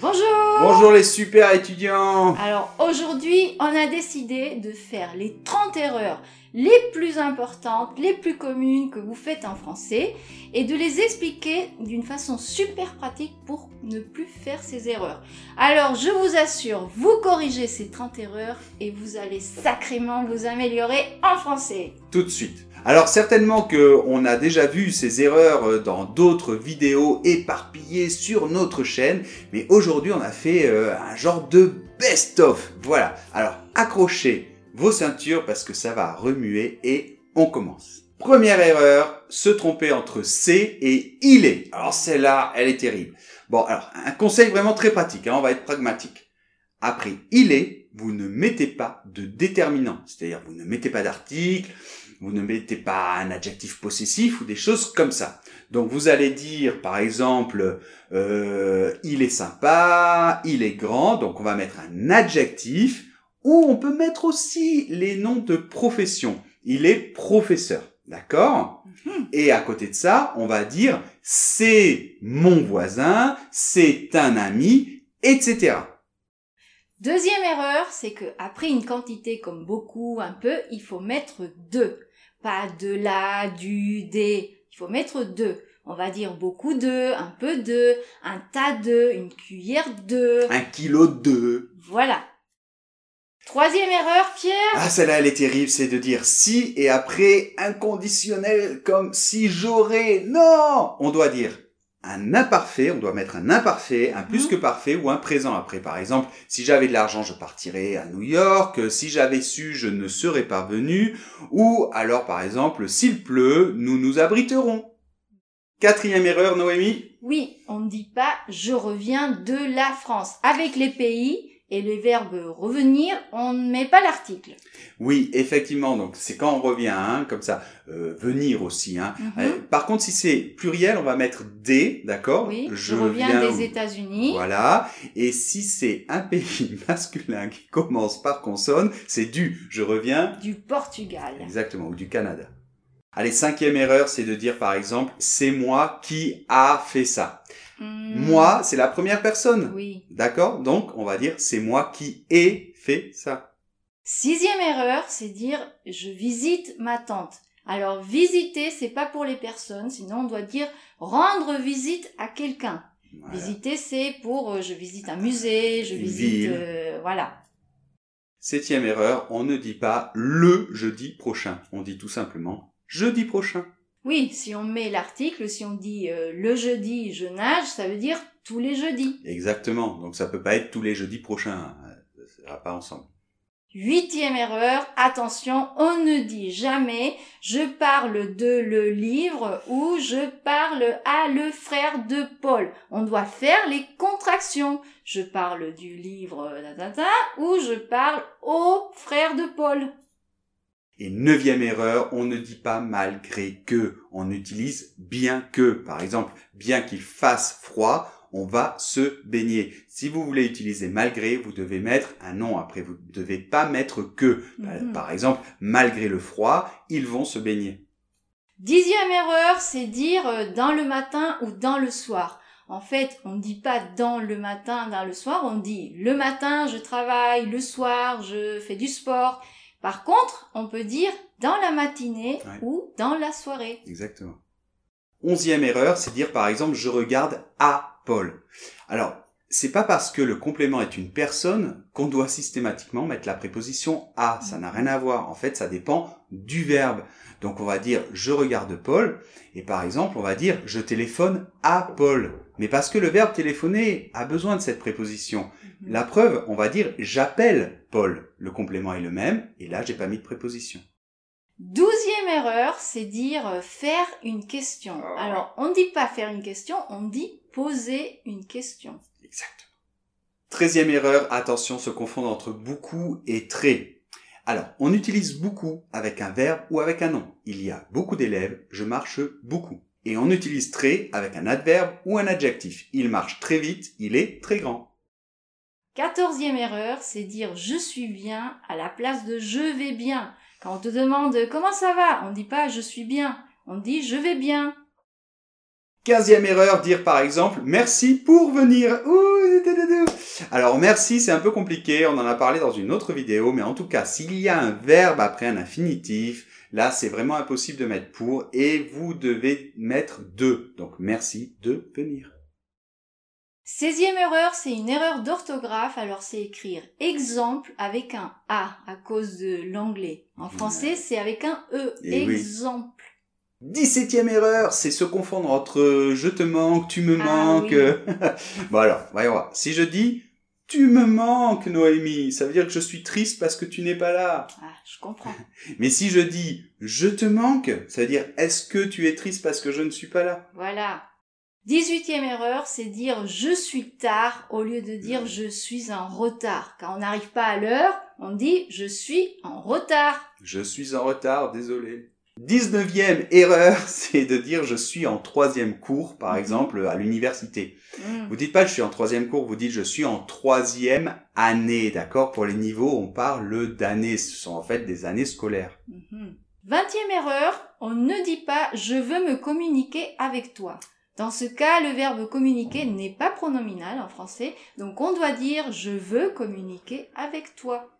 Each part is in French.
Bonjour Bonjour les super étudiants Alors aujourd'hui, on a décidé de faire les 30 erreurs les plus importantes, les plus communes que vous faites en français et de les expliquer d'une façon super pratique pour ne plus faire ces erreurs. Alors je vous assure, vous corrigez ces 30 erreurs et vous allez sacrément vous améliorer en français. Tout de suite. Alors certainement que on a déjà vu ces erreurs euh, dans d'autres vidéos éparpillées sur notre chaîne, mais aujourd'hui on a fait euh, un genre de best-of. Voilà. Alors accrochez vos ceintures parce que ça va remuer et on commence. Première erreur, se tromper entre c'est et il est. Alors celle-là, elle est terrible. Bon, alors un conseil vraiment très pratique, hein, on va être pragmatique. Après il est, vous ne mettez pas de déterminant, c'est-à-dire vous ne mettez pas d'article, vous ne mettez pas un adjectif possessif ou des choses comme ça. Donc vous allez dire par exemple euh, il est sympa, il est grand, donc on va mettre un adjectif ou on peut mettre aussi les noms de profession. Il est professeur, d'accord? Mhm. Et à côté de ça, on va dire c'est mon voisin, c'est un ami, etc. Deuxième erreur, c'est que après une quantité comme beaucoup, un peu, il faut mettre deux. Pas de la, du, des. Il faut mettre deux. On va dire beaucoup de, un peu de, un tas de, une cuillère de. Un kilo de. Voilà. Troisième erreur, Pierre Ah, celle-là, elle est terrible, c'est de dire si et après inconditionnel comme si j'aurais. Non On doit dire un imparfait, on doit mettre un imparfait, un plus mhm. que parfait ou un présent après. Par exemple, si j'avais de l'argent, je partirais à New York. Si j'avais su, je ne serais pas venu. Ou alors, par exemple, s'il pleut, nous nous abriterons. Quatrième erreur, Noémie Oui, on ne dit pas je reviens de la France. Avec les pays, et les verbes revenir, on ne met pas l'article. Oui, effectivement. Donc c'est quand on revient, hein, comme ça. Euh, venir aussi. Hein. Mhm. Euh, par contre, si c'est pluriel, on va mettre des, d'accord? Oui. Je, reviens des États-Unis. Voilà. Et si c'est un pays masculin qui commence par consonne, c'est du. Je reviens. Du Portugal. Exactement. Ou du Canada. Allez, cinquième erreur, c'est de dire par exemple, c'est moi qui a fait ça. Hmm. Moi, c'est la première personne. Oui. D'accord? Donc, on va dire, c'est moi qui ai fait ça. Sixième erreur, c'est dire, je visite ma tante. Alors, visiter, c'est pas pour les personnes, sinon on doit dire rendre visite à quelqu'un. Visiter, c'est pour, euh, je visite un musée, je visite, euh, voilà. Septième erreur, on ne dit pas le jeudi prochain. On dit tout simplement jeudi prochain. Oui, si on met l'article, si on dit euh, le jeudi je nage, ça veut dire tous les jeudis. Exactement. Donc ça peut pas être tous les jeudis prochains. Ça va pas ensemble. Huitième erreur, attention, on ne dit jamais je parle de le livre ou je parle à le frère de Paul. On doit faire les contractions. Je parle du livre ou je parle au frère de Paul. Et neuvième erreur, on ne dit pas malgré que, on utilise bien que. Par exemple, bien qu'il fasse froid, on va se baigner. Si vous voulez utiliser malgré, vous devez mettre un nom après. Vous ne devez pas mettre que. Mhm. Par exemple, malgré le froid, ils vont se baigner. Dixième erreur, c'est dire euh, dans le matin ou dans le soir. En fait, on ne dit pas dans le matin, dans le soir, on dit le matin, je travaille, le soir, je fais du sport. Par contre, on peut dire dans la matinée ou dans la soirée. Exactement. Onzième erreur, c'est dire par exemple je regarde à Paul. Alors, c'est pas parce que le complément est une personne qu'on doit systématiquement mettre la préposition à. Ça n'a rien à voir. En fait, ça dépend du verbe. Donc on va dire je regarde Paul et par exemple on va dire je téléphone à Paul. Mais parce que le verbe téléphoner a besoin de cette préposition. Mhm. La preuve, on va dire j'appelle Paul. Le complément est le même et là j'ai pas mis de préposition. Douzième erreur, c'est dire euh, faire une question. Ah. Alors on ne dit pas faire une question, on dit poser une question. Exactement. Treizième erreur, attention, se confondre entre beaucoup et très. Alors, on utilise beaucoup avec un verbe ou avec un nom. Il y a beaucoup d'élèves, je marche beaucoup. Et on utilise très avec un adverbe ou un adjectif. Il marche très vite, il est très grand. Quatorzième erreur, c'est dire je suis bien à la place de je vais bien. Quand on te demande comment ça va, on ne dit pas je suis bien, on dit je vais bien. Quinzième erreur, dire par exemple merci pour venir. Alors merci, c'est un peu compliqué, on en a parlé dans une autre vidéo, mais en tout cas, s'il y a un verbe après un infinitif, là c'est vraiment impossible de mettre pour et vous devez mettre de. Donc merci de venir. 16e erreur, c'est une erreur d'orthographe, alors c'est écrire exemple avec un A à cause de l'anglais. En français, c'est avec un E, Eh oui. Exemple. 17e erreur, c'est se confondre entre je te manque, tu me Ah manques. oui. bon alors, voyons voir. Si je dis tu me manques, Noémie, ça veut dire que je suis triste parce que tu n'es pas là. Ah, je comprends. Mais si je dis je te manque, ça veut dire est-ce que tu es triste parce que je ne suis pas là? Voilà. 18e erreur, c'est dire je suis tard au lieu de dire je suis en retard. Quand on n'arrive pas à l'heure, on dit je suis en retard. Je suis en retard, désolé. 19e erreur, c'est de dire je suis en troisième cours, par Mhm. exemple, à l'université. Hmm. Vous dites pas je suis en troisième cours, vous dites je suis en troisième année, d'accord? Pour les niveaux, on parle d'années. Ce sont en fait des années scolaires. Mhm. 20e erreur, on ne dit pas je veux me communiquer avec toi. Dans ce cas, le verbe communiquer n'est pas pronominal en français, donc on doit dire je veux communiquer avec toi.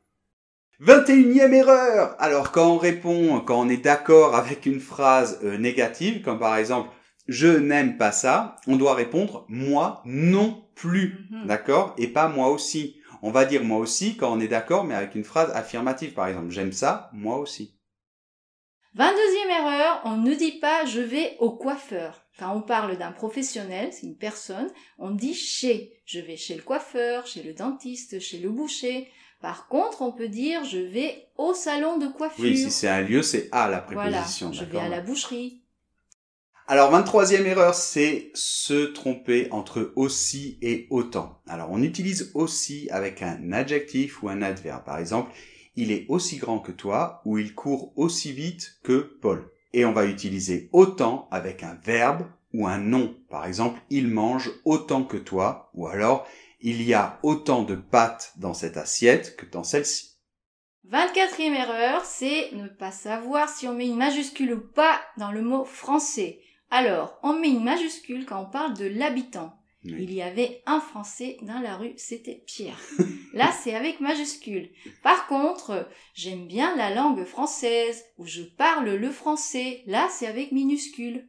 21e erreur Alors quand on répond, quand on est d'accord avec une phrase euh, négative, comme par exemple je n'aime pas ça, on doit répondre moi non plus, Mhm. d'accord? Et pas moi aussi. On va dire moi aussi quand on est d'accord, mais avec une phrase affirmative, par exemple j'aime ça, moi aussi. 22e erreur, on ne dit pas je vais au coiffeur. Quand on parle d'un professionnel, c'est une personne, on dit chez. Je vais chez le coiffeur, chez le dentiste, chez le boucher. Par contre, on peut dire je vais au salon de coiffure. Oui, si c'est un lieu, c'est à la voilà, préposition. je vais à la boucherie. Alors, 23e erreur, c'est se tromper entre aussi et autant. Alors, on utilise aussi avec un adjectif ou un adverbe. Par exemple, il est aussi grand que toi ou il court aussi vite que Paul. Et on va utiliser autant avec un verbe ou un nom. Par exemple, il mange autant que toi ou alors il y a autant de pâtes dans cette assiette que dans celle-ci. 24e erreur, c'est ne pas savoir si on met une majuscule ou pas dans le mot français. Alors, on met une majuscule quand on parle de l'habitant. Oui. Il y avait un Français dans la rue, c'était Pierre. Là, c'est avec majuscule. Par contre, j'aime bien la langue française, ou je parle le français. Là, c'est avec minuscule.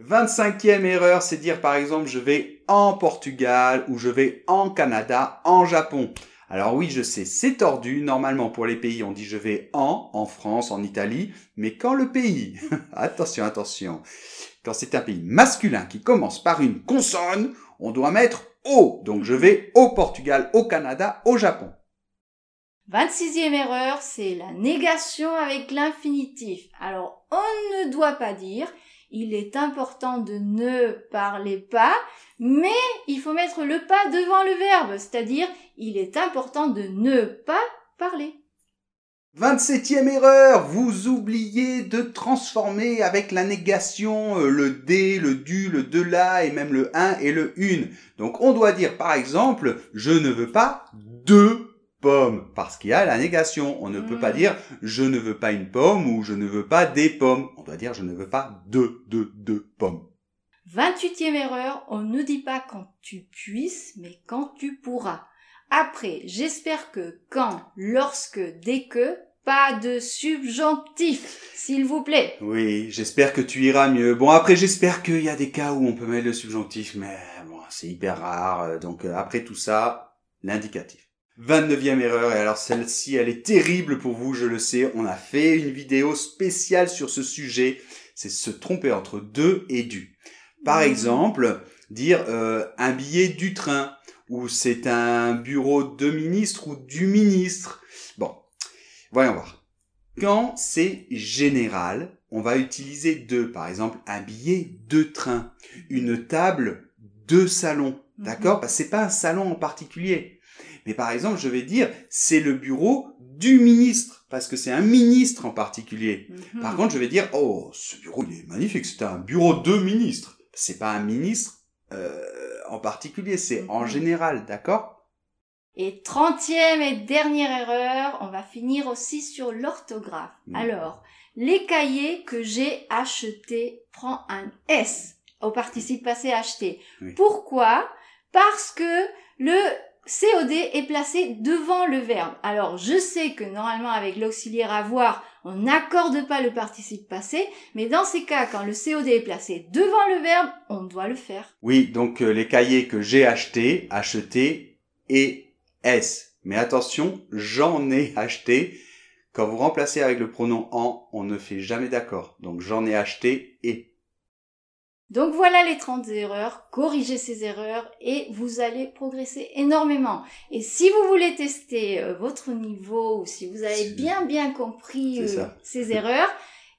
25e erreur, c'est dire par exemple je vais en Portugal ou je vais en Canada, en Japon. Alors oui, je sais, c'est tordu. Normalement pour les pays, on dit je vais en, en France, en Italie. Mais quand le pays, attention, attention, quand c'est un pays masculin qui commence par une consonne, on doit mettre au. Donc je vais au Portugal, au Canada, au Japon. 26e erreur, c'est la négation avec l'infinitif. Alors, on ne doit pas dire il est important de ne parler pas, mais il faut mettre le pas devant le verbe, c'est-à-dire il est important de ne pas parler. 27e erreur, vous oubliez de transformer avec la négation euh, le D, le du, le de là et même le un et le une. Donc on doit dire par exemple, je ne veux pas deux parce qu'il y a la négation. On ne peut Mm. pas dire je ne veux pas une pomme ou je ne veux pas des pommes. On doit dire je ne veux pas deux, deux, deux pommes. 28e erreur, on ne dit pas quand tu puisses, mais quand tu pourras. Après, j'espère que quand, lorsque, dès que, pas de subjonctif, s'il vous plaît. Oui, j'espère que tu iras mieux. Bon, après, j'espère qu'il y a des cas où on peut mettre le subjonctif, mais bon, c'est hyper rare. euh, Donc, euh, après tout ça, l'indicatif. 29e erreur, et alors celle-ci, elle est terrible pour vous, je le sais. On a fait une vidéo spéciale sur ce sujet. C'est se tromper entre deux et du. Par Mhm. exemple, dire euh, un billet du train, ou c'est un bureau de ministre ou du ministre. Bon, voyons voir. Quand c'est général, on va utiliser deux. Par exemple, un billet de train, une table de salon. Mhm. D'accord? Parce que c'est pas un salon en particulier. Mais par exemple, je vais dire, c'est le bureau du ministre, parce que c'est un ministre en particulier. Mhm. Par contre, je vais dire, oh, ce bureau, il est magnifique, c'est un bureau de ministre. C'est pas un ministre euh, en particulier, c'est en Mhm. général, d'accord? Et trentième et dernière erreur, on va finir aussi sur l'orthographe. Mm. Alors, les cahiers que j'ai achetés prend un S au participe passé acheté. Oui. Pourquoi? Parce que le COD est placé devant le verbe. Alors, je sais que normalement, avec l'auxiliaire avoir, on n'accorde pas le participe passé, mais dans ces cas, quand le COD est placé devant le verbe, on doit le faire. Oui, donc euh, les cahiers que j'ai achetés, acheté et S. Mais attention, j'en ai acheté. Quand vous remplacez avec le pronom en, on ne fait jamais d'accord. Donc j'en ai acheté et. Donc voilà les 30 erreurs, corrigez ces erreurs et vous allez progresser énormément. Et si vous voulez tester euh, votre niveau ou si vous avez bien bien compris euh, ces erreurs,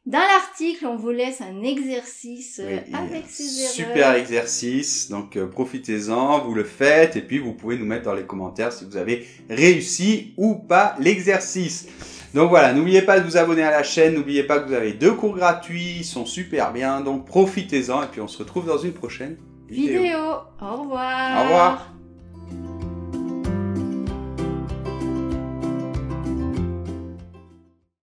dans l'article, on vous laisse un exercice euh, avec ces erreurs. Super exercice, donc profitez-en, vous le faites et puis vous pouvez nous mettre dans les commentaires si vous avez réussi ou pas l'exercice. Donc voilà, n'oubliez pas de vous abonner à la chaîne, n'oubliez pas que vous avez deux cours gratuits, ils sont super bien, donc profitez-en et puis on se retrouve dans une prochaine vidéo. vidéo. Au revoir. Au revoir.